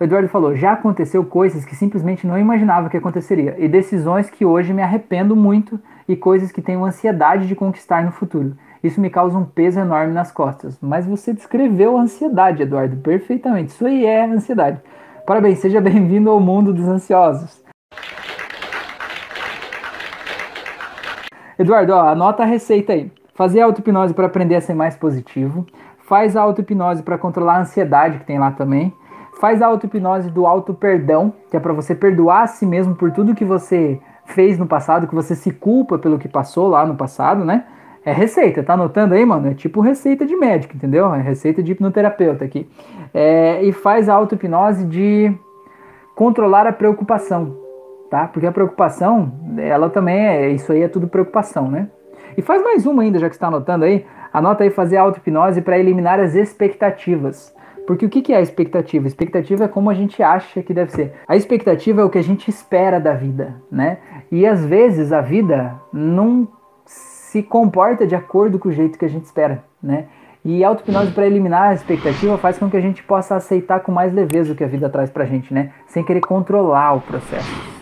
Eduardo falou: já aconteceu coisas que simplesmente não imaginava que aconteceria, e decisões que hoje me arrependo muito, e coisas que tenho ansiedade de conquistar no futuro. Isso me causa um peso enorme nas costas. Mas você descreveu a ansiedade, Eduardo, perfeitamente. Isso aí é ansiedade. Parabéns, seja bem-vindo ao mundo dos ansiosos. Eduardo, ó, anota a receita aí. Fazer auto-hipnose para aprender a ser mais positivo. Faz a auto-hipnose para controlar a ansiedade que tem lá também faz a auto-hipnose do auto-perdão, que é para você perdoar a si mesmo por tudo que você fez no passado, que você se culpa pelo que passou lá no passado, né? É receita, tá anotando aí, mano? É tipo receita de médico, entendeu? É receita de hipnoterapeuta aqui. É, e faz a auto-hipnose de controlar a preocupação, tá? Porque a preocupação, ela também é, isso aí é tudo preocupação, né? E faz mais uma ainda, já que está anotando aí. Anota aí fazer auto-hipnose para eliminar as expectativas. Porque o que é a expectativa? Expectativa é como a gente acha que deve ser. A expectativa é o que a gente espera da vida, né? E às vezes a vida não se comporta de acordo com o jeito que a gente espera, né? E a auto-hipnose para eliminar a expectativa faz com que a gente possa aceitar com mais leveza o que a vida traz pra gente, né? Sem querer controlar o processo.